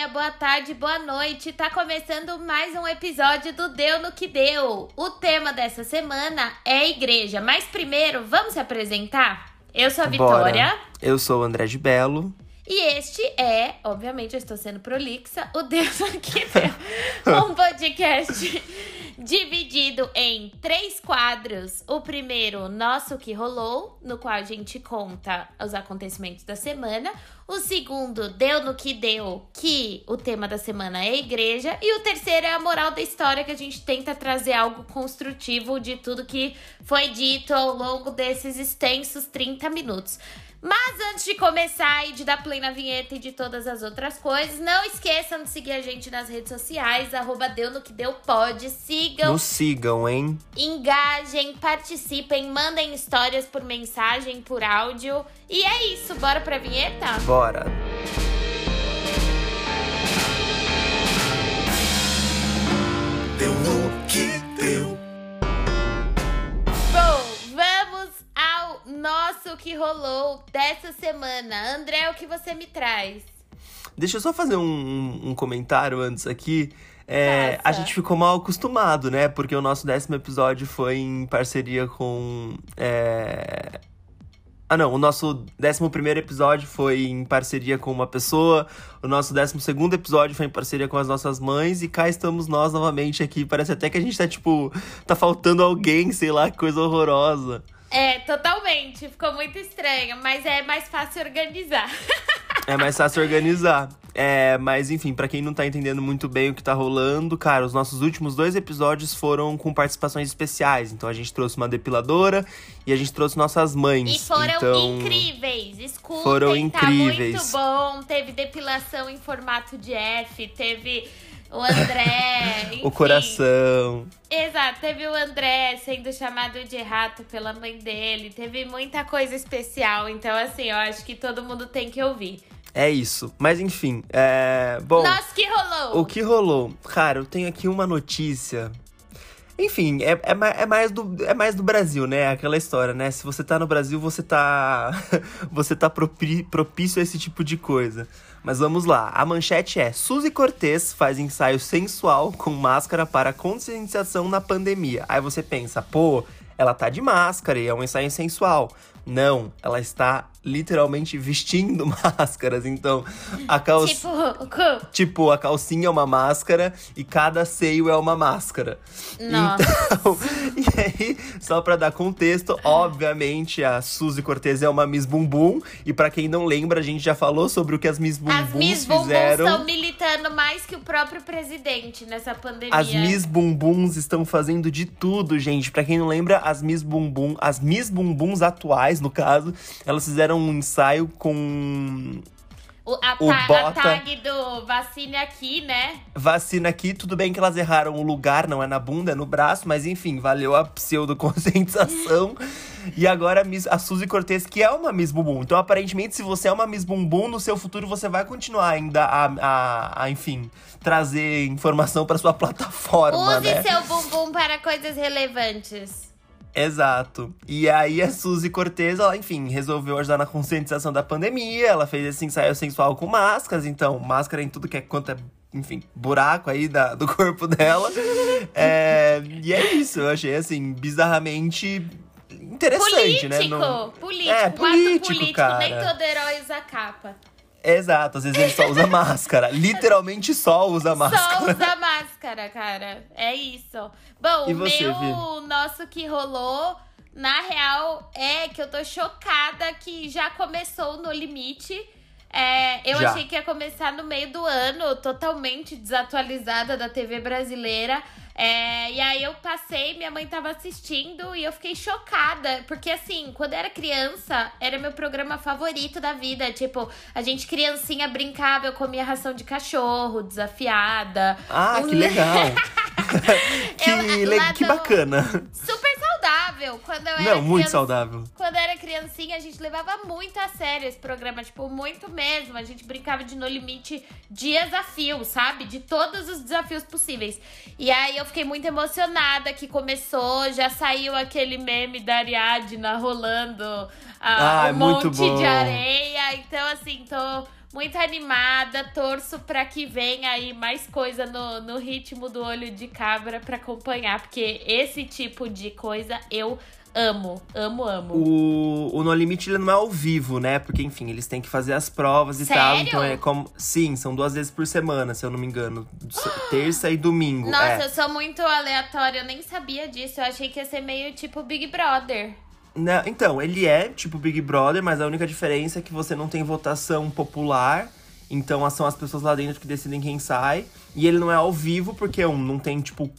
dia, boa tarde, boa noite. Tá começando mais um episódio do Deu no que Deu. O tema dessa semana é igreja. Mas primeiro, vamos se apresentar? Eu sou a Vitória. Bora. Eu sou o André de Belo. E este é, obviamente, eu estou sendo prolixa, o Deus no que Deu. um podcast dividido em três quadros. O primeiro, Nosso Que Rolou, no qual a gente conta os acontecimentos da semana. O segundo, Deu no Que Deu, que o tema da semana é igreja. E o terceiro é a moral da história, que a gente tenta trazer algo construtivo de tudo que foi dito ao longo desses extensos 30 minutos. Mas antes de começar e de dar play na vinheta e de todas as outras coisas, não esqueçam de seguir a gente nas redes sociais, arroba Deu no que Deu pode. Sigam. Nos sigam, hein? Engajem, participem, mandem histórias por mensagem, por áudio. E é isso, bora pra vinheta? Bora! Deu no que nosso que rolou dessa semana. André, o que você me traz? Deixa eu só fazer um, um comentário antes aqui. É, a gente ficou mal acostumado, né? Porque o nosso décimo episódio foi em parceria com. É... Ah, não. O nosso décimo primeiro episódio foi em parceria com uma pessoa. O nosso décimo segundo episódio foi em parceria com as nossas mães. E cá estamos nós novamente aqui. Parece até que a gente tá, tipo. Tá faltando alguém, sei lá, que coisa horrorosa. É, totalmente. Ficou muito estranho, mas é mais fácil organizar. é mais fácil organizar. É, mas enfim, para quem não tá entendendo muito bem o que tá rolando, cara, os nossos últimos dois episódios foram com participações especiais. Então a gente trouxe uma depiladora e a gente trouxe nossas mães. E foram então, incríveis. Escutem, foram incríveis. tá muito bom. Teve depilação em formato de F, teve o André. Enfim. o coração. Exato, teve o André sendo chamado de rato pela mãe dele. Teve muita coisa especial. Então, assim, eu acho que todo mundo tem que ouvir. É isso. Mas enfim, é. Bom. Nossa, que rolou? O que rolou? Cara, eu tenho aqui uma notícia. Enfim, é, é, é, mais do, é mais do Brasil, né? Aquela história, né? Se você tá no Brasil, você tá. você tá propício a esse tipo de coisa. Mas vamos lá. A manchete é: Suzy Cortez faz ensaio sensual com máscara para conscientização na pandemia. Aí você pensa, pô, ela tá de máscara e é um ensaio sensual. Não, ela está literalmente vestindo máscaras. Então, a calça. Tipo, tipo, a calcinha é uma máscara e cada seio é uma máscara. Nossa. Então, e aí, só pra dar contexto, obviamente a Suzy Cortez é uma Miss Bumbum. E para quem não lembra, a gente já falou sobre o que as Miss Bumbuns as Miss fizeram. Estão militando mais que o próprio presidente nessa pandemia. As Miss Bumbuns estão fazendo de tudo, gente. Para quem não lembra, as Miss Bumbum, as Miss Bumbuns atuais, no caso, elas fizeram um ensaio com o, a, o ta bota, a tag do vacina aqui, né? Vacina aqui, tudo bem que elas erraram o lugar, não é na bunda, é no braço, mas enfim, valeu a pseudo-conscientização. e agora a, Miss, a Suzy Cortez, que é uma Miss Bumbum. Então, aparentemente, se você é uma Miss Bumbum, no seu futuro você vai continuar ainda a, a, a enfim, trazer informação para sua plataforma, Use né? seu bumbum para coisas relevantes. Exato. E aí a Suzy Cortez, ela, enfim, resolveu ajudar na conscientização da pandemia. Ela fez esse ensaio sensual com máscaras, então, máscara em tudo que é quanto é, enfim, buraco aí da, do corpo dela. é, e é isso, eu achei assim, bizarramente interessante, político, né? No... Político, é, político, político, cara. nem todo herói usa capa. Exato, às vezes ele só usa máscara. Literalmente só usa máscara. Só usa máscara, cara. É isso. Bom, o meu nosso que rolou, na real, é que eu tô chocada que já começou no limite. É, eu Já. achei que ia começar no meio do ano, totalmente desatualizada da TV brasileira. É, e aí eu passei, minha mãe tava assistindo e eu fiquei chocada. Porque assim, quando eu era criança, era meu programa favorito da vida. Tipo, a gente criancinha brincava, eu comia ração de cachorro, desafiada. Ah, Um- que legal. que, Eu- le- lá que bacana. Super saudável. Quando eu era Não, muito criança- saudável. Quando eu era criancinha, a gente levava muito a sério esse programa, tipo, muito mesmo. A gente brincava de No Limite desafio, sabe? De todos os desafios possíveis. E aí eu fiquei muito emocionada que começou, já saiu aquele meme da Ariadna rolando ah, Ah, é um muito monte de areia. Então, assim, tô muito animada, torço pra que venha aí mais coisa no, no ritmo do olho de cabra pra acompanhar, porque esse tipo de coisa eu amo, amo, amo. O, o No Limite ele não é ao vivo, né? Porque, enfim, eles têm que fazer as provas e Sério? tal. Então é como. Sim, são duas vezes por semana, se eu não me engano. Terça e domingo. Nossa, é. eu sou muito aleatória, eu nem sabia disso. Eu achei que ia ser meio tipo Big Brother. Não, então, ele é tipo Big Brother, mas a única diferença é que você não tem votação popular. Então são as pessoas lá dentro que decidem quem sai. E ele não é ao vivo, porque um, não tem, tipo,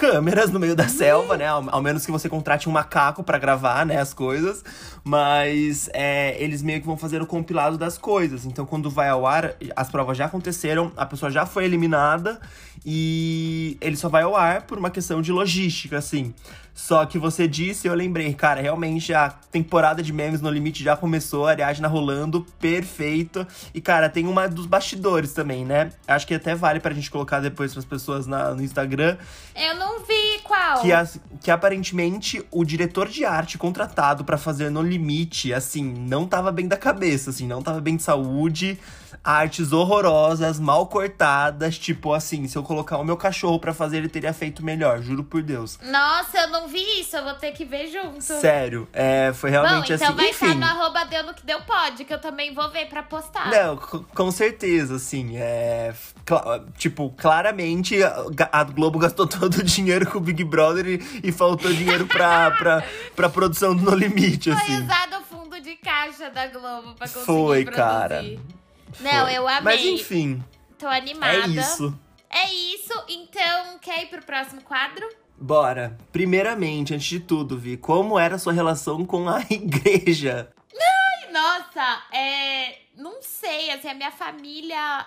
câmeras no meio da selva, né? Ao, ao menos que você contrate um macaco pra gravar, né, as coisas. Mas é, eles meio que vão fazer o compilado das coisas. Então, quando vai ao ar, as provas já aconteceram, a pessoa já foi eliminada e ele só vai ao ar por uma questão de logística, assim. Só que você disse, eu lembrei, cara, realmente a temporada de memes no limite já começou, a Ariadna rolando, perfeito. E, cara, tem uma dos bastidores também, né? Acho que até vale pra gente colocar depois pras pessoas na, no Instagram. Eu não vi qual. Que, as- que aparentemente o diretor de arte contratado pra fazer no limite, assim, não tava bem da cabeça, assim, não tava bem de saúde. Artes horrorosas, mal cortadas, tipo assim, se eu colocar o meu cachorro pra fazer, ele teria feito melhor, juro por Deus. Nossa, eu não vi isso, eu vou ter que ver junto. Sério, é, foi Bom, realmente então assim. vai Enfim, estar no arroba deu no que deu pode, que eu também vou ver pra postar. Não, co- com certeza, assim, é. cla- tipo, claramente a, a Globo gastou todo o dinheiro com o Big Brother e, e faltou dinheiro pra, pra, pra produção do No Limite, Foi assim. usado o fundo de caixa da Globo pra conseguir Foi, produzir. cara. Não, Foi. eu amei. Mas enfim, Tô animada. é isso. É isso, então quer ir pro próximo quadro? Bora. Primeiramente, antes de tudo, Vi, como era a sua relação com a igreja? Nossa, é. Não sei, assim, a minha família,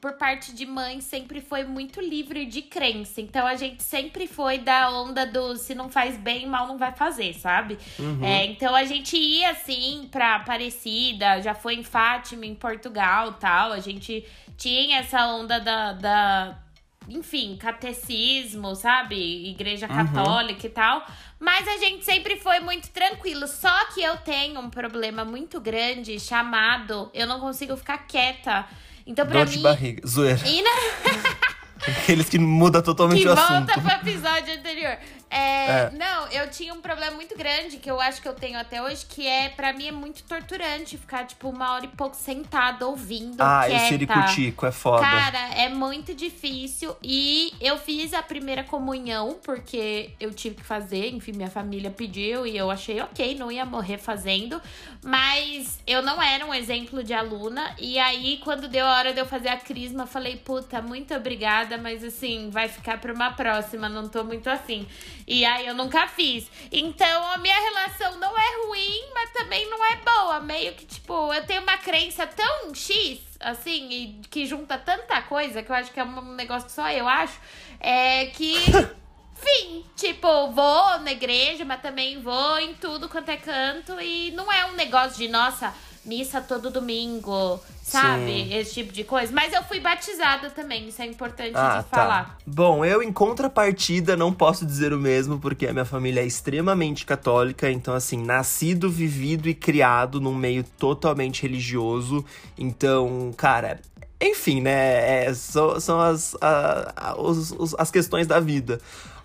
por parte de mãe, sempre foi muito livre de crença. Então a gente sempre foi da onda do se não faz bem, mal não vai fazer, sabe? Uhum. É, então a gente ia assim pra Aparecida, já foi em Fátima, em Portugal tal. A gente tinha essa onda da. da enfim, catecismo, sabe? Igreja Uhum. católica e tal. Mas a gente sempre foi muito tranquilo. Só que eu tenho um problema muito grande chamado eu não consigo ficar quieta. Então, pra Dor de mim. barriga. Zoeira. E na- Aqueles que mudam totalmente que o volta assunto. pro episódio anterior. É, É. Não, eu tinha um problema muito grande que eu acho que eu tenho até hoje, que é, pra mim, é muito torturante ficar, tipo, uma hora e pouco sentada, ouvindo, Ah, quieta. esse ciricutico é foda. Cara, é muito difícil. E eu fiz a primeira comunhão, porque eu tive que fazer, enfim, minha família pediu e eu achei ok, não ia morrer fazendo. Mas eu não era um exemplo de aluna. E aí, quando deu a hora de eu fazer a crisma, eu falei, puta, muito obrigada, mas assim, vai ficar pra uma próxima, não tô muito afim. E aí eu nunca fiz. Então a minha relação não é ruim, mas também não é boa. Meio que, tipo, eu tenho uma crença tão X, assim, e que junta tanta coisa, que eu acho que é um negócio que só eu acho, é que. Enfim, tipo, vou na igreja, mas também vou em tudo quanto é canto. E não é um negócio de, nossa, missa todo domingo, sabe? Sim. Esse tipo de coisa. Mas eu fui batizada também, isso é importante Ah, de tá. falar. Bom, eu em contrapartida não posso dizer o mesmo, porque a minha família é extremamente católica, então assim, nascido, vivido e criado num meio totalmente religioso. Então, cara, enfim, né? é, são, são as, a- a- os- os- as questões da vida.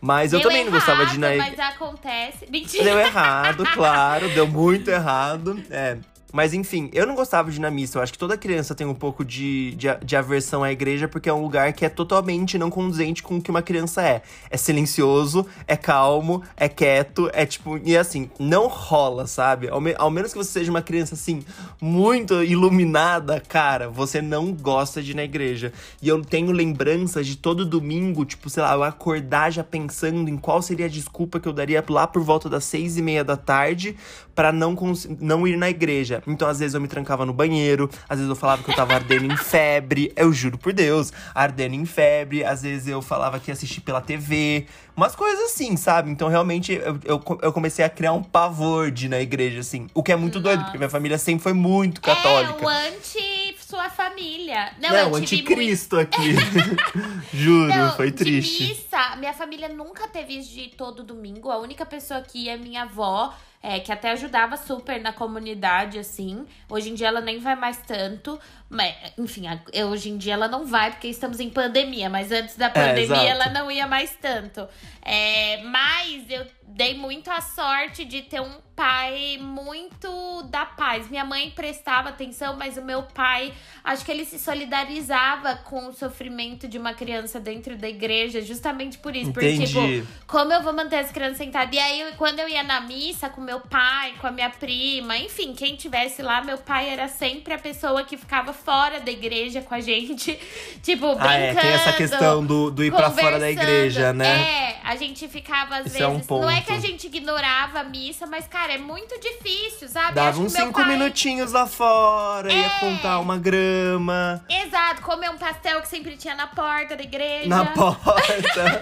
Mas eu Deu também não gostava de ir na errado, igreja. Mas acontece. Mentira. Deu errado, claro, deu muito errado. É. Mas enfim, eu não gostava de ir na missa. Eu acho que toda criança tem um pouco de, de, de aversão à igreja, porque é um lugar que é totalmente não condizente com o que uma criança é. É silencioso, é calmo, é quieto, é tipo. E assim, não rola, sabe? Ao, me- ao menos que você seja uma criança assim, muito iluminada, cara, você não gosta de ir na igreja. E eu tenho lembranças de todo domingo, tipo, sei lá, eu acordar já pensando em qual seria a desculpa que eu daria lá por volta das seis e meia da tarde pra não, não ir na igreja. Então, às vezes, eu me trancava no banheiro, às vezes eu falava que eu tava ardendo em febre, eu juro por Deus, ardendo em febre, às vezes eu falava que ia assistir pela TV, umas coisas assim, sabe? Então, realmente, eu, eu, eu comecei a criar um pavor de ir na igreja, assim. O que é muito doido, porque minha família sempre foi muito católica. É, o anti sua família. Não, Não, eu anticristo aqui. Juro, Não, foi triste. missa, minha família nunca teve isso de ir todo domingo. A única pessoa que ia é minha avó. É, que até ajudava super na comunidade, assim. Hoje em dia ela nem vai mais tanto. Mas, enfim, hoje em dia ela não vai porque estamos em pandemia, mas antes da é, pandemia é, ela não ia mais tanto. É, mas eu dei muito a sorte de ter um pai muito da paz. Minha mãe prestava atenção, mas o meu pai, acho que ele se solidarizava com o sofrimento de uma criança dentro da igreja, justamente por isso. Entendi. Porque, tipo, como eu vou manter as crianças sentadas? E aí, quando eu ia na missa com meu pai, com a minha prima, enfim, quem tivesse lá, meu pai era sempre a pessoa que ficava fora da igreja com a gente, tipo, brincando. Ah, é, tem essa questão do, do ir pra fora da igreja, né? É, a gente ficava às Isso vezes. É um ponto. Não é que a gente ignorava a missa, mas, cara, é muito difícil, sabe? Dava uns cinco pai... minutinhos lá fora, é... ia contar uma grama. Exato, comer um pastel que sempre tinha na porta da igreja. Na porta.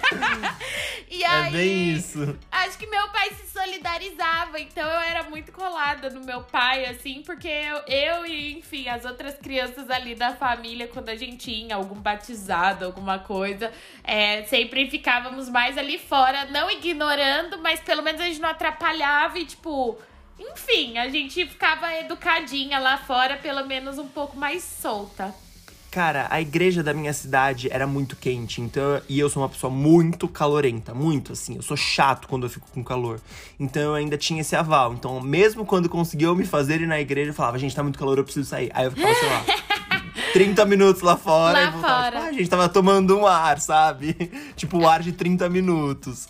e aí, é bem isso. Acho que meu pai se solidarizava, então eu era muito colada no meu pai, assim, porque eu, eu e, enfim, as outras crianças ali da família, quando a gente tinha algum batizado, alguma coisa, é, sempre ficávamos mais ali fora, não ignorando, mas pelo menos a gente não atrapalhava e, tipo, enfim, a gente ficava educadinha lá fora, pelo menos um pouco mais solta. Cara, a igreja da minha cidade era muito quente, então e eu sou uma pessoa muito calorenta, muito assim. Eu sou chato quando eu fico com calor. Então eu ainda tinha esse aval. Então, mesmo quando conseguiu me fazer ir na igreja, eu falava, gente, tá muito calor, eu preciso sair. Aí eu ficava, sei lá, 30 minutos lá fora lá e voltava. Fora. Tipo, ah, a gente tava tomando um ar, sabe? tipo, o ar de 30 minutos.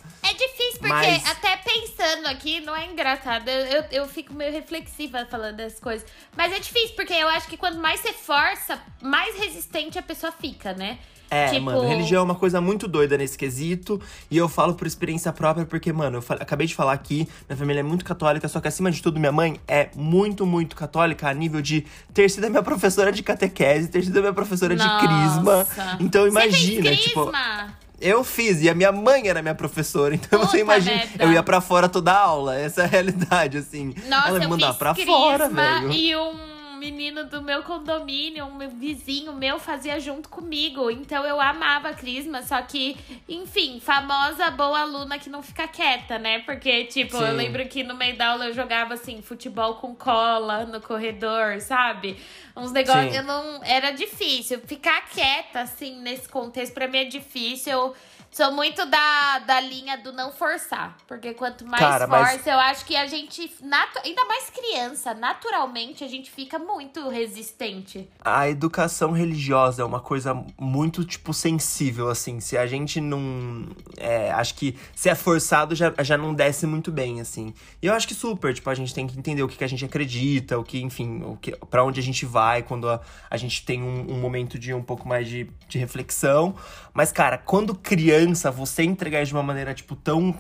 Porque Mas... até pensando aqui, não é engraçado. Eu, eu, eu, fico meio reflexiva falando das coisas. Mas é difícil, porque eu acho que quanto mais você força, mais resistente a pessoa fica, né? É, tipo... mano, religião é uma coisa muito doida nesse quesito. E eu falo por experiência própria, porque, mano, eu acabei de falar aqui, minha família é muito católica, só que acima de tudo, minha mãe é muito, muito católica a nível de ter sido a minha professora de catequese, ter sido a minha professora Nossa. de crisma. Então imagina, tipo. Crisma? Eu fiz, e a minha mãe era minha professora, então Puta você imagina, merda. eu ia para fora toda a aula, essa é a realidade, assim. Nossa, Ela me mandava pra fora, velho. E um menino do meu condomínio, um vizinho meu, fazia junto comigo. Então eu amava a Crisma, só que, enfim, famosa boa aluna que não fica quieta, né? Porque, tipo, Sim. eu lembro que no meio da aula eu jogava assim, futebol com cola no corredor, sabe? Uns negócios. Eu não. Era difícil. Ficar quieta, assim, nesse contexto, pra mim é difícil. Eu Sou muito da, da linha do não forçar. Porque quanto mais Cara, força, mas... eu acho que a gente. Natu... Ainda mais criança, naturalmente, a gente fica muito resistente. A educação religiosa é uma coisa muito, tipo, sensível, assim. Se a gente não. É, acho que se é forçado, já, já não desce muito bem, assim. E eu acho que super, tipo, a gente tem que entender o que, que a gente acredita, o que, enfim, o que, pra onde a gente vai quando a, a gente tem um, um momento de um pouco mais de, de reflexão. Mas, cara, quando criança, você entregar de uma maneira, tipo, tão.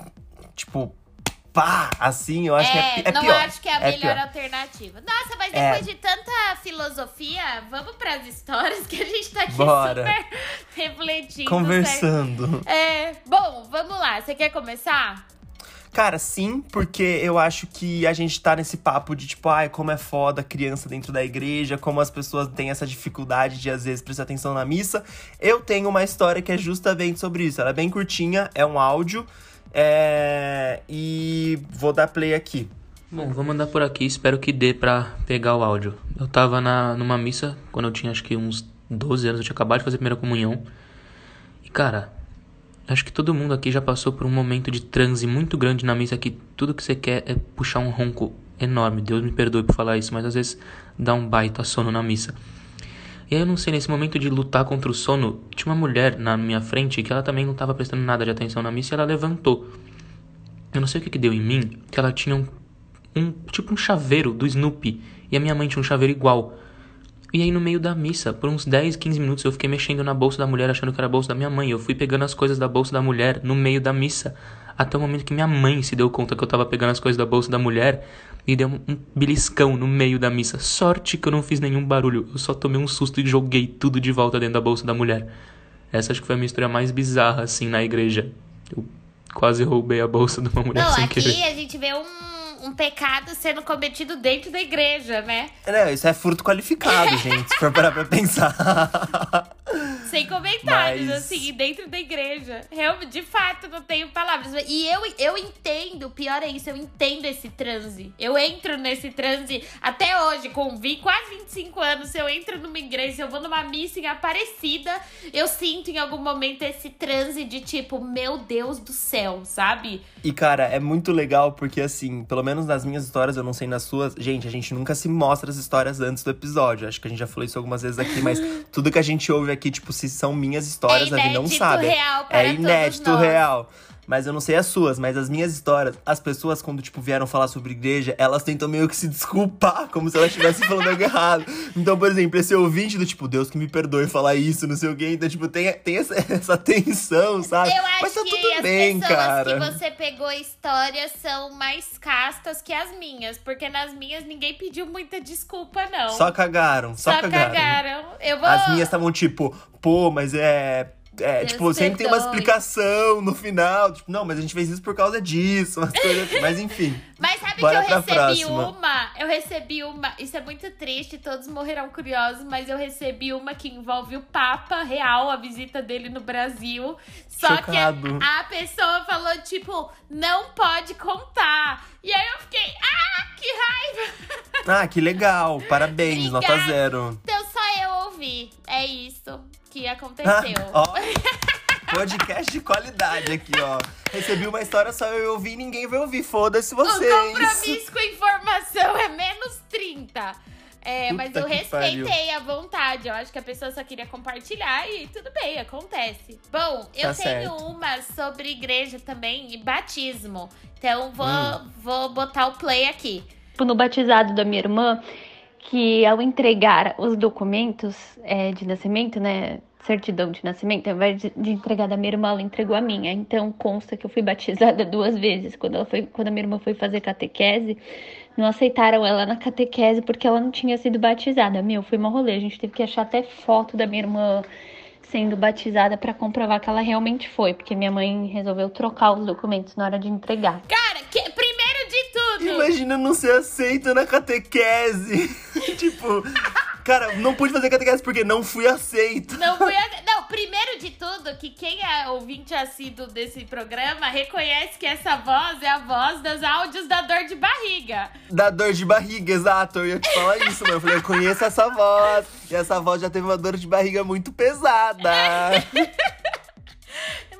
Tipo, pá, assim, eu acho é, que é, é não pior. Não acho que é a é melhor pior. alternativa. Nossa, mas é. depois de tanta filosofia, vamos pras histórias que a gente tá aqui Bora. super refletindo. Conversando. É, bom, vamos lá. Você quer começar? Cara, sim, porque eu acho que a gente tá nesse papo de tipo, ai, como é foda criança dentro da igreja, como as pessoas têm essa dificuldade de às vezes prestar atenção na missa. Eu tenho uma história que é justamente sobre isso. Ela é bem curtinha, é um áudio. É... E vou dar play aqui. Bom, vou mandar por aqui, espero que dê pra pegar o áudio. Eu tava na, numa missa, quando eu tinha acho que uns 12 anos, eu tinha acabado de fazer a primeira comunhão. E cara, Acho que todo mundo aqui já passou por um momento de transe muito grande na missa que tudo que você quer é puxar um ronco enorme. Deus me perdoe por falar isso, mas às vezes dá um baita sono na missa. E aí eu não sei, nesse momento de lutar contra o sono, tinha uma mulher na minha frente que ela também não estava prestando nada de atenção na missa e ela levantou. Eu não sei o que, que deu em mim, que ela tinha um, um tipo um chaveiro do Snoopy e a minha mãe tinha um chaveiro igual. E aí no meio da missa, por uns 10, 15 minutos, eu fiquei mexendo na bolsa da mulher, achando que era a bolsa da minha mãe. Eu fui pegando as coisas da bolsa da mulher no meio da missa. Até o momento que minha mãe se deu conta que eu tava pegando as coisas da bolsa da mulher e deu um beliscão no meio da missa. Sorte que eu não fiz nenhum barulho. Eu só tomei um susto e joguei tudo de volta dentro da bolsa da mulher. Essa acho que foi a minha história mais bizarra, assim, na igreja. Eu quase roubei a bolsa de uma mulher não, sem aqui querer. a gente vê um um pecado sendo cometido dentro da igreja, né? É, isso é furto qualificado, gente, se for parar pra pensar. sem comentários, Mas- assim, dentro da igreja. Realmente, de fato, não tenho palavras. E eu, eu entendo, o pior é isso, eu entendo esse transe. Eu entro nesse transe até hoje, com vi- quase 25 anos. Se eu entro numa igreja, se eu vou numa missa em Aparecida, eu sinto em algum momento esse transe de tipo, meu Deus do céu, sabe? E, cara, é muito legal porque, assim, pelo menos nas minhas histórias, eu não sei nas suas. Gente, a gente nunca se mostra as histórias antes do episódio. Acho que a gente já falou isso algumas vezes aqui, mas tudo que a gente ouve aqui, tipo, se são minhas histórias, é a Vi não sabe. real para É todos inédito nós. real. Mas eu não sei as suas, mas as minhas histórias, as pessoas, quando, tipo, vieram falar sobre igreja, elas tentam meio que se desculpar, como se elas estivessem falando algo errado. Então, por exemplo, esse ouvinte do tipo, Deus que me perdoe falar isso, não sei o quê. Então, tipo, tem, tem essa, essa tensão, sabe? Eu acho mas tá que tudo as bem, pessoas cara. que você pegou histórias são mais castas que as minhas. Porque nas minhas ninguém pediu muita desculpa, não. Só cagaram, só, Só cagaram. cagaram. Eu vou. As minhas estavam tipo, pô, mas é. É, tipo, sempre tem uma explicação no final. Tipo, não, mas a gente fez isso por causa disso, assim. Mas enfim. Mas sabe Bora que eu recebi próxima. uma? Eu recebi uma. Isso é muito triste, todos morrerão curiosos, mas eu recebi uma que envolve o Papa real, a visita dele no Brasil. Só Chocado. que a pessoa falou, tipo, não pode contar. E aí eu fiquei, ah, que raiva! Ah, que legal. Parabéns, nota Obrigada. zero. Então só eu ouvi. É isso que aconteceu. ó, podcast de qualidade aqui, ó. Recebi uma história, só eu ouvi e ninguém vai ouvir. Foda-se O vocês. compromisso com informação é menos 30. É, Puta mas eu respeitei a vontade. Eu acho que a pessoa só queria compartilhar e tudo bem, acontece. Bom, eu Tá tenho certo. uma sobre igreja também e batismo. Então vou, Hum. vou botar o play aqui. tipo, no batizado da minha irmã, que ao entregar os documentos é, de nascimento, né, certidão de nascimento, ao invés de, de entregar da minha irmã, ela entregou a minha. Então consta que eu fui batizada duas vezes. Quando, ela foi, quando a minha irmã foi fazer catequese, não aceitaram ela na catequese porque ela não tinha sido batizada. Meu, foi uma rolê. A gente teve que achar até foto da minha irmã sendo batizada para comprovar que ela realmente foi, porque minha mãe resolveu trocar os documentos na hora de entregar. Cara, que- primeiro de tudo. Imagina não ser aceito na catequese. tipo, cara, não pude fazer catequese porque não fui aceito. Não, fui a- não, primeiro de tudo, que quem é ouvinte assíduo desse programa reconhece que essa voz é a voz dos áudios da dor de barriga. Da dor de barriga, exato. Eu ia te falar isso, mano. Eu falei, eu conheço essa voz. E essa voz já teve uma dor de barriga muito pesada.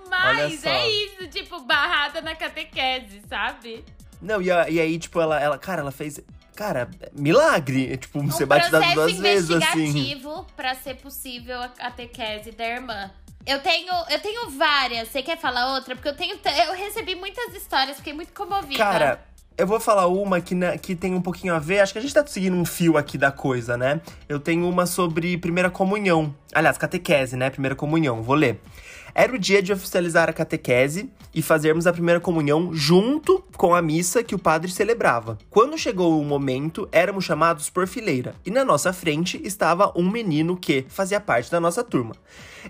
Mas é isso, tipo, barrada na catequese, sabe? Não, e, e aí, tipo, ela, ela, cara, ela fez. Cara, milagre. Tipo, Um ser batizado processo duas vezes, assim. investigativo pra ser possível a catequese da irmã. Eu tenho, eu tenho várias. Você quer falar outra? Porque eu tenho, eu recebi muitas histórias, fiquei muito comovida. Cara, eu vou falar uma que, que tem um pouquinho a ver. Acho que a gente tá seguindo um fio aqui da coisa, né? Eu tenho uma sobre primeira comunhão. Aliás, catequese, né? Primeira comunhão. Vou ler. Era o dia de oficializar a catequese e fazermos a primeira comunhão junto com a missa que o padre celebrava. Quando chegou o momento, éramos chamados por fileira e na nossa frente estava um menino que fazia parte da nossa turma.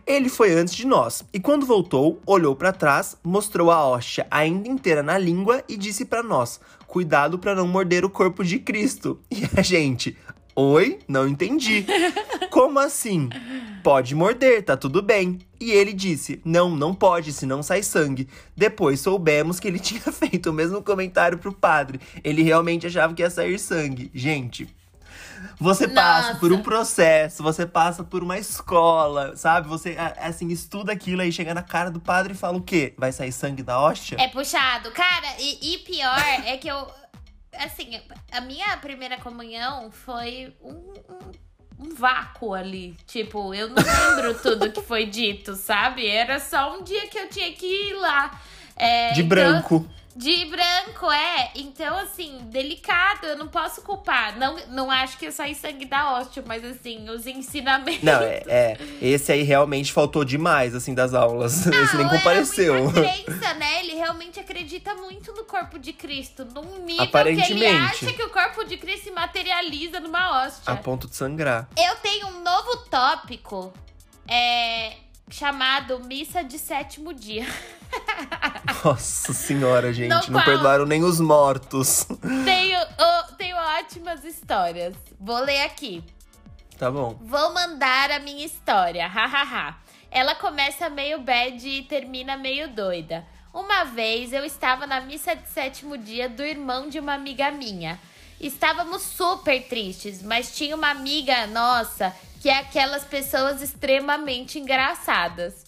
Ele foi antes de nós e quando voltou, olhou para trás, mostrou a hóstia ainda inteira na língua e disse para nós: "Cuidado para não morder o corpo de Cristo". E a gente: "Oi, não entendi". Como assim? Pode morder, tá tudo bem. E ele disse: Não, não pode, senão sai sangue. Depois soubemos que ele tinha feito o mesmo comentário pro padre. Ele realmente achava que ia sair sangue. Gente. Você passa Nossa. por um processo, você passa por uma escola, sabe? Você, assim, estuda aquilo aí, chega na cara do padre e fala o quê? Vai sair sangue da hóstia? É puxado. Cara, e, e pior é que eu. Assim, a minha primeira comunhão foi um, um, um vácuo ali. Tipo, eu não lembro tudo que foi dito, sabe? Era só um dia que eu tinha que ir lá. É, De então- branco. De branco, é. Então, assim, delicado, eu não posso culpar. Não, não acho que eu saí sangue da hóstia, mas assim, os ensinamentos. Não, é, é. Esse aí realmente faltou demais, assim, das aulas. Esse nem Não, compareceu. É crença, né? Ele realmente acredita muito no corpo de Cristo, num nível que ele Aparentemente. acha que o corpo de Cristo se materializa numa hóstia. A ponto de sangrar. Eu tenho um novo tópico é, chamado Missa de Sétimo Dia. Nossa senhora, gente. No não qual- perdoaram nem os mortos. tenho, oh, tenho ótimas histórias. Vou ler aqui. Tá bom. Vou mandar a minha história, hahaha. Ela começa meio bad e termina meio doida. Uma vez eu estava na missa de sétimo dia do irmão de uma amiga minha. Estávamos super tristes, mas tinha uma amiga nossa que é aquelas pessoas extremamente engraçadas.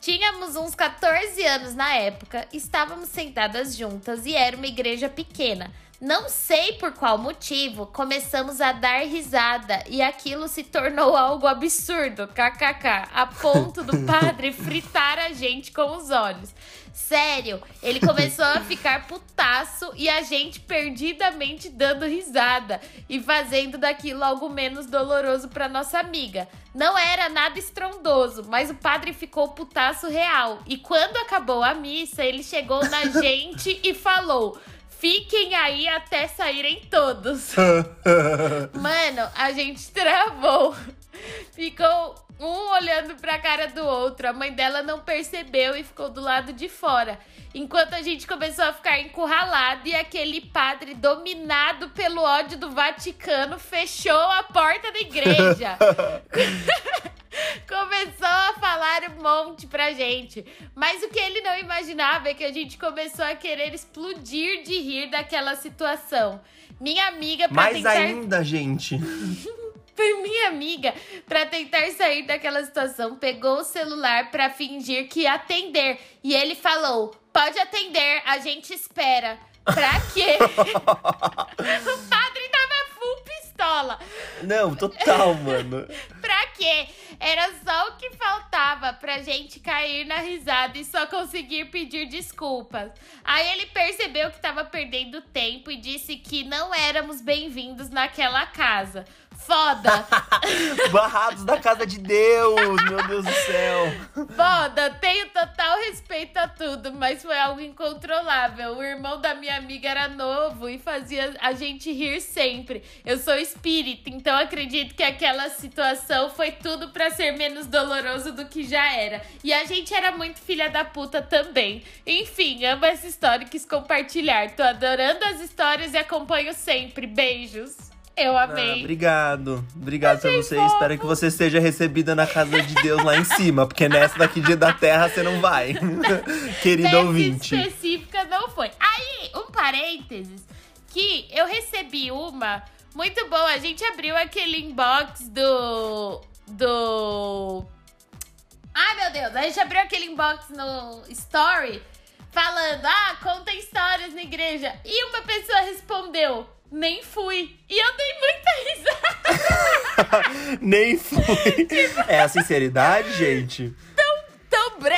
Tínhamos uns 14 anos na época, estávamos sentadas juntas e era uma igreja pequena. Não sei por qual motivo, começamos a dar risada e aquilo se tornou algo absurdo, kkk, a ponto do padre fritar a gente com os olhos. Sério, ele começou a ficar putaço e a gente perdidamente dando risada e fazendo daquilo algo menos doloroso para nossa amiga. Não era nada estrondoso, mas o padre ficou putaço real. E quando acabou a missa, ele chegou na gente e falou: Fiquem aí até saírem todos. Mano, a gente travou. Ficou um olhando pra cara do outro. A mãe dela não percebeu e ficou do lado de fora. Enquanto a gente começou a ficar encurralado e aquele padre, dominado pelo ódio do Vaticano, fechou a porta da igreja. começou a falar um monte pra gente. Mas o que ele não imaginava é que a gente começou a querer explodir de rir daquela situação. Minha amiga, pra Mais tentar... ainda, gente. Minha amiga, para tentar sair daquela situação, pegou o celular para fingir que ia atender. E ele falou: Pode atender, a gente espera. Pra quê? o padre tava full pistola. Não, total, mano. Pra quê? Era só o que faltava pra gente cair na risada e só conseguir pedir desculpas. Aí ele percebeu que tava perdendo tempo e disse que não éramos bem-vindos naquela casa. Foda! Barrados da casa de Deus, meu Deus do céu. Foda! Tenho total respeito a tudo, mas foi algo incontrolável. O irmão da minha amiga era novo e fazia a gente rir sempre. Eu sou espírita, então acredito que aquela situação foi tudo para ser menos doloroso do que já era. E a gente era muito filha da puta também. Enfim, amo essa história e quis compartilhar. Tô adorando as histórias e acompanho sempre. Beijos! Eu amei. Ah, obrigado. Obrigado pra você. Fofo. Espero que você seja recebida na casa de Deus lá em cima. Porque nessa daqui de da terra você não vai. Querido Nessa ouvinte. específica não foi. Aí, um parênteses. Que eu recebi uma muito boa. A gente abriu aquele inbox do. Do. Ai, meu Deus. A gente abriu aquele inbox no Story. Falando, ah, conta histórias na igreja. E uma pessoa respondeu: nem fui. E eu dei muita risada. Nem fui. É a sinceridade, gente? Tão, tão breve,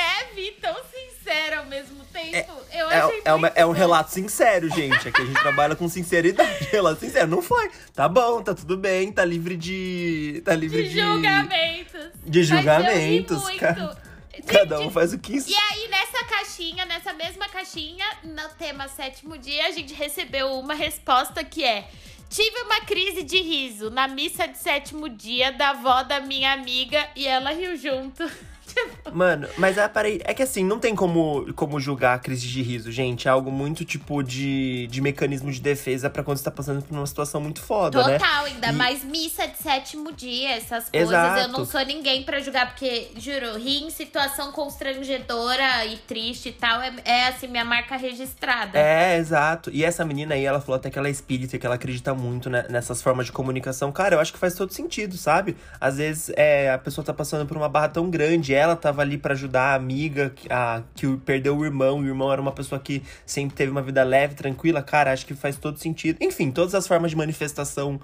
É, é, é, uma, é um relato sincero, gente. Aqui a gente trabalha com sinceridade. Relato sincero. Não foi. Tá bom, tá tudo bem. Tá livre de. Tá livre De de. julgamentos. De julgamentos, cara. Cada um faz o que E aí, nessa caixinha, nessa mesma caixinha, no tema sétimo dia, a gente recebeu uma resposta que é: Tive uma crise de riso na missa de sétimo dia da avó da minha amiga e ela riu junto. Mano, mas é, parei, é que assim, não tem como, como julgar a crise de riso, gente. É algo muito tipo de, de mecanismo de defesa pra quando você tá passando por uma situação muito foda, né? Total, ainda E- mais missa de sétimo dia, essas coisas. Exato. Eu não sou ninguém pra julgar, porque, juro, rir em situação constrangedora e triste e tal é, é assim, minha marca registrada. É, exato. E essa menina aí, ela falou até que ela é espírita, que ela acredita muito né, nessas formas de comunicação. Cara, eu acho que faz todo sentido, sabe? Às vezes é, a pessoa tá passando por uma barra tão grande, ela tava ali pra ajudar a amiga que, a, que perdeu o irmão, e o irmão era uma pessoa que sempre teve uma vida leve, tranquila. Cara, acho que faz todo sentido. Enfim, todas as formas de manifestação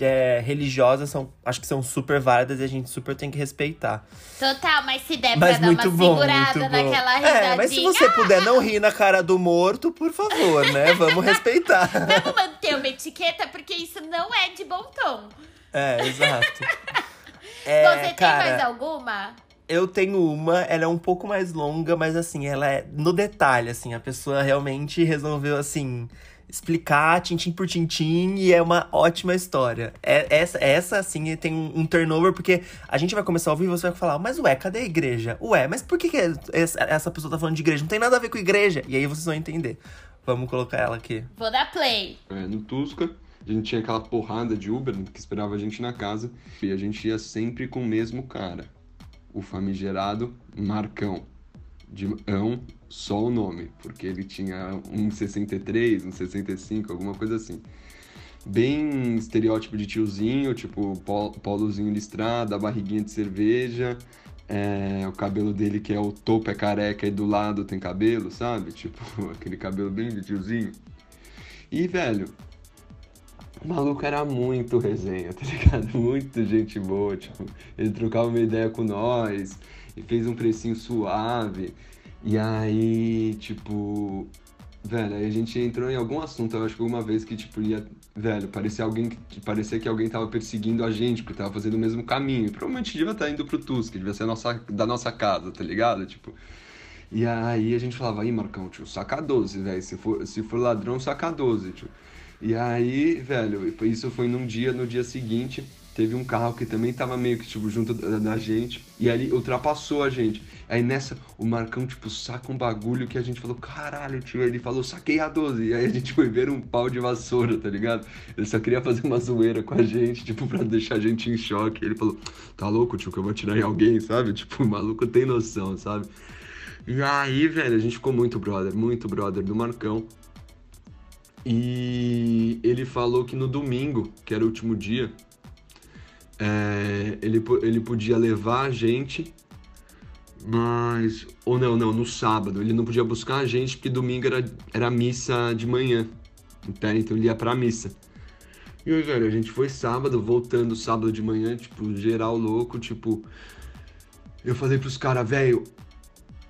é, religiosa são, acho que são super válidas e a gente super tem que respeitar. Total, mas se der Mas pra muito dar uma bom, segurada muito bom. naquela risadinha. É, mas se você puder não rir na cara do morto, por favor, né? Vamos respeitar. Vamos manter uma etiqueta, porque isso não é de bom tom. É, exato. É, Você tem cara, mais alguma? Eu tenho uma, ela é um pouco mais longa, mas assim, ela é no detalhe, assim, a pessoa realmente resolveu, assim, explicar tintim por tintim e é uma ótima história. É, essa, essa, assim, tem um, um turnover, porque a gente vai começar a ouvir e você vai falar, mas ué, cadê a igreja? Ué, mas por que, que essa, essa pessoa tá falando de igreja? Não tem nada a ver com igreja. E aí vocês vão entender. Vamos colocar ela aqui. Vou dar play. É, no Tusca, a gente tinha aquela porrada de Uber que esperava a gente na casa e a gente ia sempre com o mesmo cara. O famigerado Marcão. De ão, só o nome, porque ele tinha um 63, um 65, alguma coisa assim. Bem estereótipo de tiozinho, tipo polozinho listrado, a barriguinha de cerveja, é, o cabelo dele que é o topo é careca e do lado tem cabelo, sabe? Tipo, aquele cabelo bem de tiozinho. E, velho, o maluco era muito resenha, tá ligado? Muito gente boa, tipo, ele trocava uma ideia com nós e fez um precinho suave. E aí, tipo, velho, aí a gente entrou em algum assunto, eu acho que alguma vez que, tipo, ia, velho, parecia alguém que parecia que alguém tava perseguindo a gente, porque tava fazendo o mesmo caminho. Provavelmente devia estar tá indo pro Tusk, devia ser nossa, da nossa casa, tá ligado? Tipo. E aí a gente falava, aí, Marcão, tio, saca 12, velho. Se for, se for ladrão, saca 12, tio. E aí, velho, isso foi num dia, no dia seguinte, teve um carro que também tava meio que, tipo, junto da, da gente, e ali ultrapassou a gente. Aí nessa, o Marcão, tipo, saca um bagulho que a gente falou, caralho, tio. Ele falou, saquei a 12. E aí a gente foi ver um pau de vassoura, tá ligado? Ele só queria fazer uma zoeira com a gente, tipo, pra deixar a gente em choque. Ele falou, tá louco, tio, que eu vou atirar em alguém, sabe? Tipo, o maluco tem noção, sabe? E aí, velho, a gente ficou muito brother, muito brother do Marcão. E ele falou que no domingo, que era o último dia, é, ele, ele podia levar a gente, mas. Ou não, não, no sábado. Ele não podia buscar a gente porque domingo era, era missa de manhã. Então ele ia pra missa. E aí, velho, a gente foi sábado, voltando sábado de manhã, tipo, geral louco, tipo. Eu falei pros caras, velho,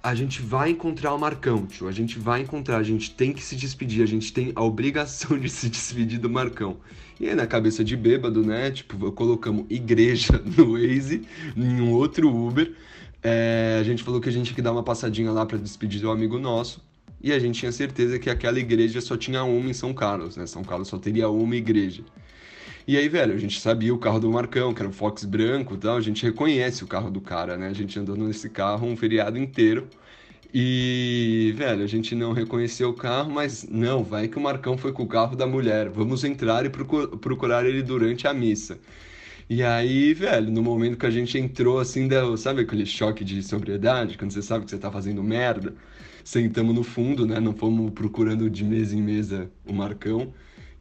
a gente vai encontrar o Marcão, tio. A gente vai encontrar, a gente tem que se despedir, a gente tem a obrigação de se despedir do Marcão. E aí, na cabeça de bêbado, né? Tipo, colocamos igreja no Waze, em um outro Uber. É, a gente falou que a gente que dar uma passadinha lá para despedir do amigo nosso. E a gente tinha certeza que aquela igreja só tinha uma em São Carlos, né? São Carlos só teria uma igreja. E aí, velho, a gente sabia o carro do Marcão, que era um Fox branco e tal, a gente reconhece o carro do cara, né? A gente andou nesse carro um feriado inteiro. E, velho, a gente não reconheceu o carro, mas não, vai que o Marcão foi com o carro da mulher. Vamos entrar e procurar ele durante a missa. E aí, velho, no momento que a gente entrou, assim, deu, sabe aquele choque de sobriedade, quando você sabe que você tá fazendo merda? Sentamos no fundo, né? Não fomos procurando de mesa em mesa o Marcão.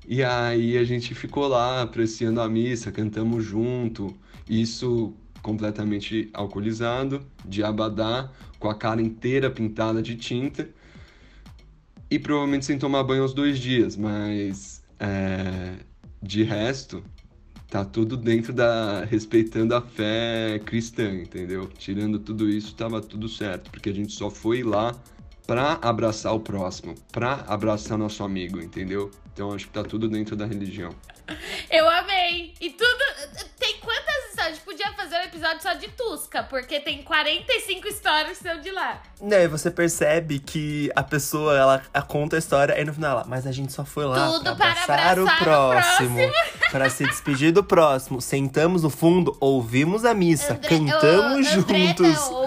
E aí a gente ficou lá apreciando a missa, cantamos junto, isso completamente alcoolizado, de abadá, com a cara inteira pintada de tinta. E provavelmente sem tomar banho uns dois dias, mas é, de resto, tá tudo dentro da. respeitando a fé cristã, entendeu? Tirando tudo isso, tava tudo certo, porque a gente só foi lá pra abraçar o próximo, pra abraçar nosso amigo, entendeu? Então acho que tá tudo dentro da religião. Eu amei! E tudo. Tem quantas histórias? A gente podia fazer um episódio só de Tusca, porque tem 45 histórias que são de lá. Né, e você percebe que a pessoa, ela conta a história e no final ela, mas a gente só foi lá Tudo pra abraçar, para abraçar o próximo, próximo. para se despedir do próximo. Sentamos no fundo, ouvimos a missa, André, cantamos o, André, juntos. Não,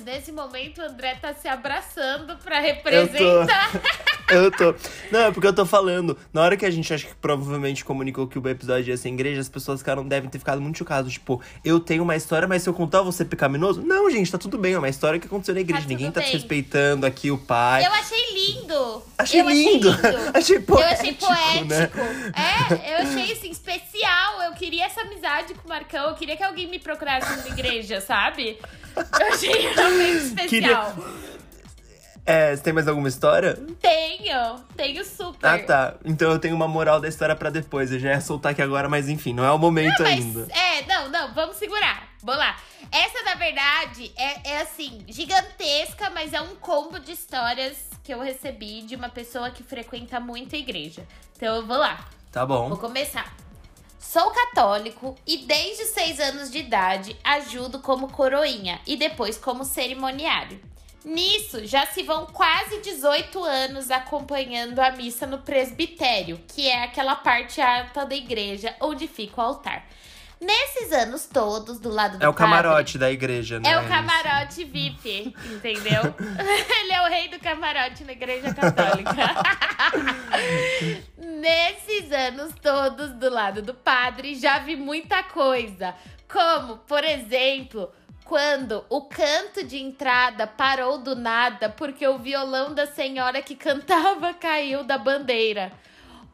ouvintes, nesse momento o André tá se abraçando pra representar. Eu tô. Eu tô. Não, é porque eu tô falando. Na hora que a gente acho que provavelmente comunicou que o episódio ia ser igreja, as pessoas ficaram, devem ter ficado muito chocadas. Tipo, eu tenho uma história, mas se eu contar, eu vou ser pecaminoso? Não, gente, tá tudo bem. É uma história que aconteceu na igreja. Tá Ninguém tá respeitando aqui o pai. Eu achei lindo. Achei eu lindo. Achei, lindo. achei poético. Eu achei poético. Né? É, eu achei assim, especial. Eu queria essa amizade com o Marcão. Eu queria que alguém me procurasse numa igreja, sabe? Eu achei realmente especial. Queria... É, você tem mais alguma história? Tenho, tenho super. Ah, tá. Então eu tenho uma moral da história para depois. Eu já ia soltar aqui agora, mas enfim, não é o momento não, mas, ainda. É, não, não, vamos segurar. Vamos lá. Essa, na verdade, é, é assim, gigantesca, mas é um combo de histórias que eu recebi de uma pessoa que frequenta muito a igreja. Então eu vou lá. Tá bom. Vou começar. Sou católico e desde seis anos de idade ajudo como coroinha e depois como cerimoniário. Nisso, já se vão quase 18 anos acompanhando a missa no presbitério, que é aquela parte alta da igreja onde fica o altar. Nesses anos todos, do lado do É o padre, camarote da igreja, né? É o camarote VIP, entendeu? Ele é o rei do camarote na igreja católica. Nesses anos todos, do lado do padre, já vi muita coisa. Como, por exemplo, quando o canto de entrada parou do nada porque o violão da senhora que cantava caiu da bandeira.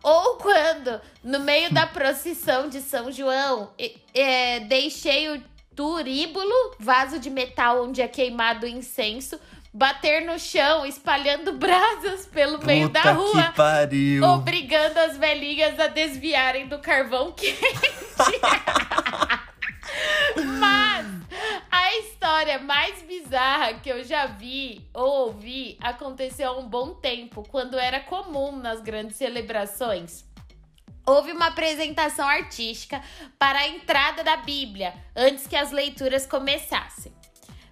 Ou quando, no meio da procissão de São João, é, deixei o turíbulo, vaso de metal onde é queimado o incenso, bater no chão, espalhando brasas pelo Puta meio da rua. que pariu. Obrigando as velhinhas a desviarem do carvão quente. Mas a história mais bizarra que eu já vi ou ouvi aconteceu há um bom tempo, quando era comum nas grandes celebrações. Houve uma apresentação artística para a entrada da Bíblia, antes que as leituras começassem.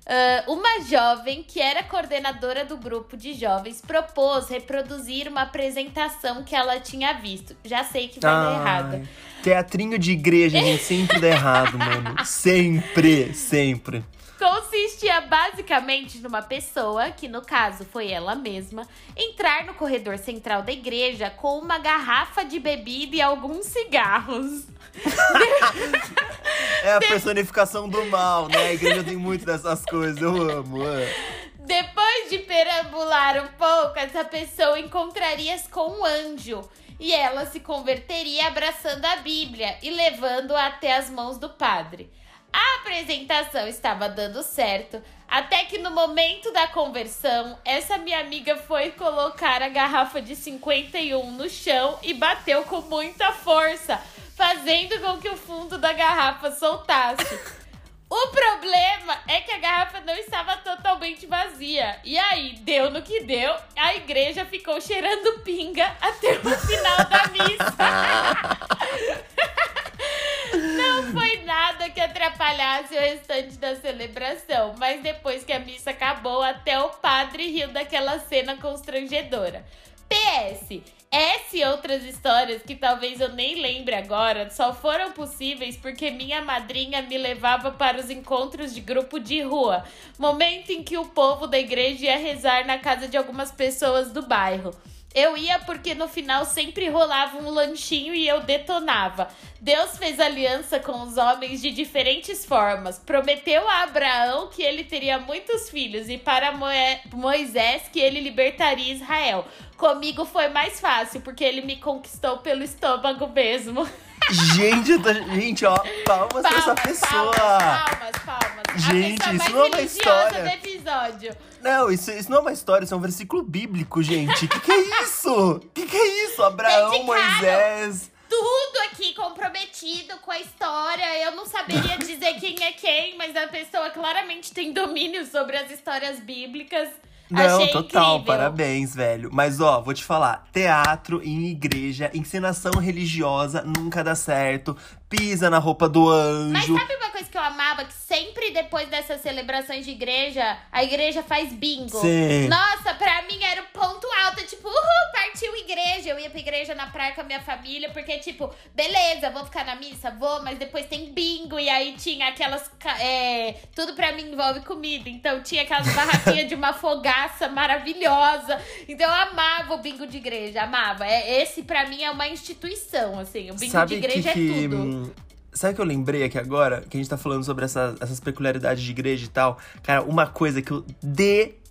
Uh, uma jovem que era coordenadora do grupo de jovens propôs reproduzir uma apresentação que ela tinha visto. Já sei que vai dar Ai, errado. Teatrinho de igreja, gente, sempre dá errado, mano. Sempre, sempre. Consistia basicamente numa pessoa, que no caso foi ela mesma, entrar no corredor central da igreja com uma garrafa de bebida e alguns cigarros. É a personificação do mal, né? A igreja tem muito dessas coisas, eu amo. é. Depois de perambular um pouco, essa pessoa encontraria-se com um anjo. E ela se converteria abraçando a Bíblia e levando-a até as mãos do padre. A apresentação estava dando certo, até que no momento da conversão, essa minha amiga foi colocar a garrafa de 51 no chão e bateu com muita força, fazendo com que o fundo da garrafa soltasse. O problema é que a garrafa não estava totalmente vazia. E aí, deu no que deu, a igreja ficou cheirando pinga até o final da missa. Não foi nada que atrapalhasse o restante da celebração, mas depois que a missa acabou, até o padre riu daquela cena constrangedora. PS, essa e outras histórias que talvez eu nem lembre agora só foram possíveis porque minha madrinha me levava para os encontros de grupo de rua, momento em que o povo da igreja ia rezar na casa de algumas pessoas do bairro. Eu ia porque no final sempre rolava um lanchinho e eu detonava. Deus fez aliança com os homens de diferentes formas. Prometeu a Abraão que ele teria muitos filhos e para Moisés que ele libertaria Israel. Comigo foi mais fácil porque ele me conquistou pelo estômago mesmo. Gente, tô- gente, ó, palmas pra essa pessoa. palmas, palmas. Gente, a pessoa isso é uma história. do episódio. Não, isso, isso não é uma história, isso é um versículo bíblico, gente. Que que é isso? Que que é isso? Abraão. Moisés. tudo aqui comprometido com a história. Eu não saberia dizer quem é quem, mas a pessoa claramente tem domínio sobre as histórias bíblicas. Não, Achei total, incrível. parabéns, velho. Mas ó, vou te falar: teatro em igreja, encenação religiosa nunca dá certo. Pisa na roupa do Mas anjo. sabe uma coisa que eu amava? Que sempre depois dessas celebrações de igreja, a igreja faz bingo. Sim. Nossa, pra mim era o ponto alto. Tipo, uhul, partiu igreja. Eu ia pra igreja na praia com a minha família, porque, tipo, beleza, vou ficar na missa? Vou, mas depois tem bingo. E aí tinha aquelas. É, tudo pra mim envolve comida. Então tinha aquelas barraquinhas de uma fogaça maravilhosa. Então eu amava o bingo de igreja, amava. É, esse pra mim é uma instituição, assim. O bingo Sabe de igreja que, que, é tudo. hum, Sabe o que eu lembrei aqui agora? Que a gente tá falando sobre essas, essas peculiaridades de igreja e tal. Cara, uma coisa que eu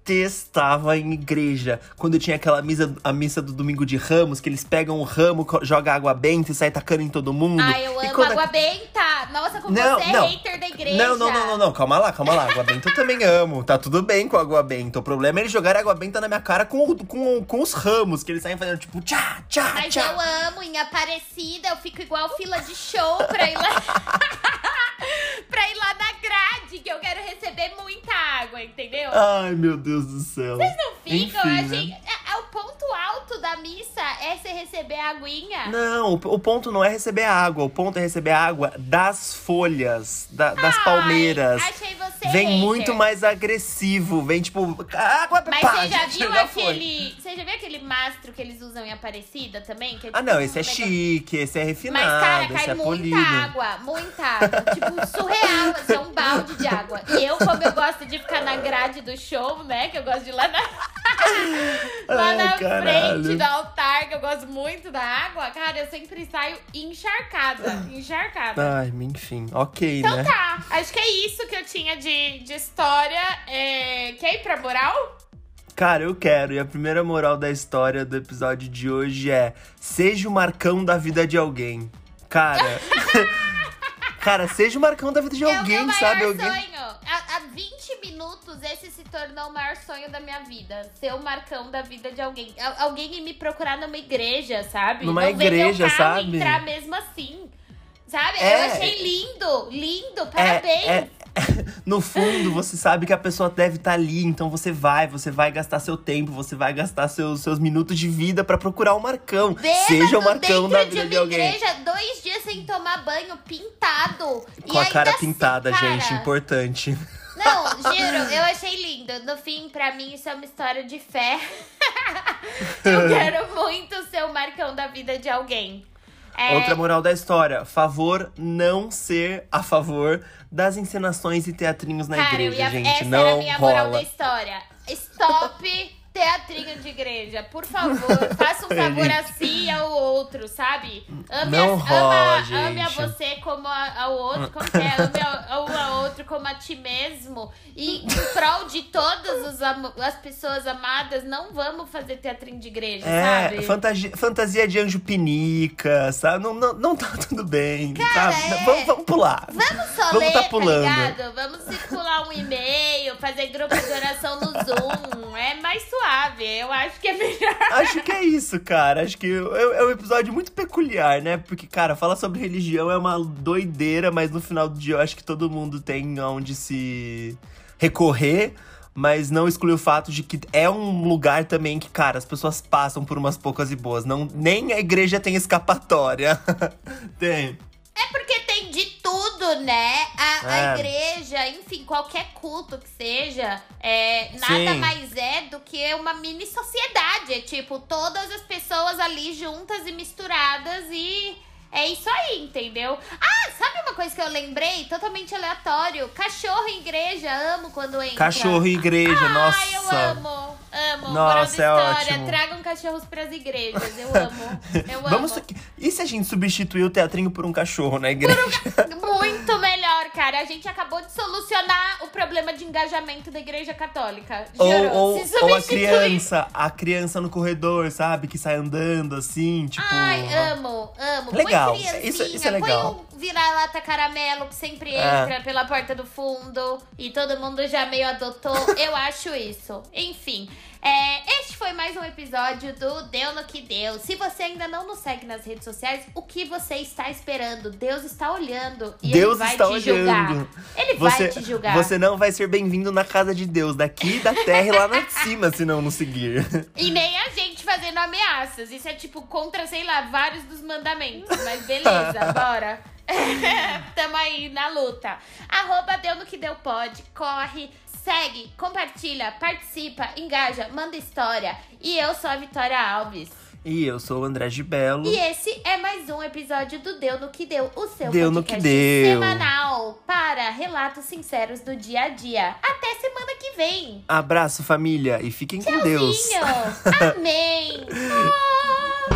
detestava em igreja. Quando tinha aquela missa, a missa do domingo de ramos, que eles pegam o ramo, joga água benta e sai tacando em todo mundo. Ah, eu amo quando a- água benta. Nossa, como Não, você é não. hater da igreja. Não, não, não, não, não, calma lá, calma lá. Água benta eu também amo. Tá tudo bem com água benta. O problema é eles jogarem água benta na minha cara com, com, com os ramos, que eles saem fazendo tipo tchá, tchá, Mas tchá. eu amo em Aparecida, eu fico igual fila de show pra ir lá. pra ir lá na grade, que eu quero receber muita água, entendeu? Ai, meu Deus do céu. Não ficam, Enfim, eu achei. É- o ponto alto da missa é você receber a aguinha. Não, o, o ponto não é receber a água, o ponto é receber a água das folhas, da- das Ai, palmeiras. Achei você Vem hater. muito mais agressivo, vem tipo, água Mas pá, você já gente, viu aquele. Você já viu aquele mastro que eles usam em Aparecida também? É Ah, tipo não, um esse é negócio- chique, esse é Mas, refinado, cara, esse cai é muita polido. água, muita água. tipo, surreal, assim, é um balde de água. E eu, como eu gosto de ficar na grade do show, né? Que eu gosto de ir lá na. Lá na caralho. frente do altar, que eu gosto muito da água, cara, eu sempre saio encharcada. Encharcada. Ai, enfim, ok, Então né? tá, acho que é isso que eu tinha de, de história. É... Quer ir pra moral? Cara, eu quero. E a primeira moral da história do episódio de hoje é: seja o marcão da vida de alguém. Cara. cara, seja o marcão da vida de é alguém, sabe? Alguém. sonho. Tornou o maior sonho da minha vida. Ser o marcão da vida de alguém. Al- alguém ir me procurar numa igreja, sabe? Numa Não igreja, sabe? entrar mesmo assim. Sabe? É. Eu achei lindo, lindo, É, parabéns. é- no fundo, você sabe que a pessoa deve estar ali, então você vai, você vai gastar seu tempo, você vai gastar seus, seus minutos de vida pra procurar o Marcão. Bêbado Seja o Marcão da de vida uma de alguém. igreja, dois dias sem tomar banho, pintado. E Com a cara assim, pintada, cara, gente, importante. Não, juro, eu achei lindo. No fim, pra mim, isso é uma história de fé. eu quero muito ser o marcão da vida de alguém. É, Outra moral da história: favor não ser a favor das encenações e teatrinhos na cara, igreja, ia- gente. essa não era a minha moral da rola. história. Stop teatrinho de igreja. Por favor, faça um favor a si e ao outro, sabe? Ame, Não a, rola, ama, ame a você como a- ao outro. Como que é? Ame a- um ao outro como a ti mesmo. E em prol de todas as pessoas amadas, não vamos fazer teatrinho de igreja, É, sabe? fantasia, fantasia de anjo pinica, sabe? Não, não, não tá tudo bem, sabe? é. Vamos, vamos pular. Vamos só Vamos ler, tá tá, pulando. ligado? Vamos circular um e-mail, fazer grupo de oração no Zoom. É mais suave. Eu acho que é melhor. Acho que é isso, cara. Acho que é, é um episódio muito peculiar, né? Porque, cara, falar sobre religião é uma doideira, mas no final do dia eu acho que todo mundo tem onde se recorrer. Mas não exclui o fato de que é um lugar também que, cara, as pessoas passam por umas poucas e boas. Não, nem a igreja tem escapatória. tem. É porque tem de tudo, né? A, a É. igreja, enfim, qualquer culto que seja, é, nada Sim. mais é do que uma mini sociedade. É tipo, todas as pessoas ali juntas e misturadas e. É isso aí, entendeu? Ah, sabe uma coisa que eu lembrei? Totalmente aleatório. Cachorro em igreja, amo quando entra. Cachorro e igreja, nossa. Ai, eu amo, amo. Nossa, é história, ótimo. tragam cachorros pras igrejas. Eu amo. Eu Vamos. amo. E se a gente substituir o teatrinho por um cachorro na igreja? Muito melhor, cara. A gente acabou de solucionar o problema de engajamento da igreja católica. Ou, Juro. ou, a criança, a criança no corredor, sabe? Que sai andando assim, tipo. Ai, amo, amo. Legal, Põe criancinha, isso- isso é legal. Põe um vira-lata caramelo que sempre É. entra pela porta do fundo e todo mundo já meio adotou. Eu acho isso. Enfim, é, este foi mais um episódio do Deu no que Deu. Se você ainda não nos segue nas redes sociais, o que você está esperando? Deus está olhando e Deus ele vai está te olhando. julgar. Ele Você, vai te julgar. você não vai ser bem-vindo na casa de Deus, daqui da terra e lá na de cima, se não nos seguir. E nem a gente fazendo ameaças. Isso é tipo contra, sei lá, vários dos mandamentos. Mas beleza, bora. Tamo aí na luta. Arroba deu no que deu pode. Corre, segue, compartilha, participa, engaja, manda história. E eu sou a Vitória Alves. E eu sou o André Gibelo. E esse é mais um episódio do Deu no que deu, o seu Deu no que deu. semanal para relatos sinceros do dia a dia. Até semana que vem. Abraço, família, e fiquem com Deus. Tchauzinho. Amém.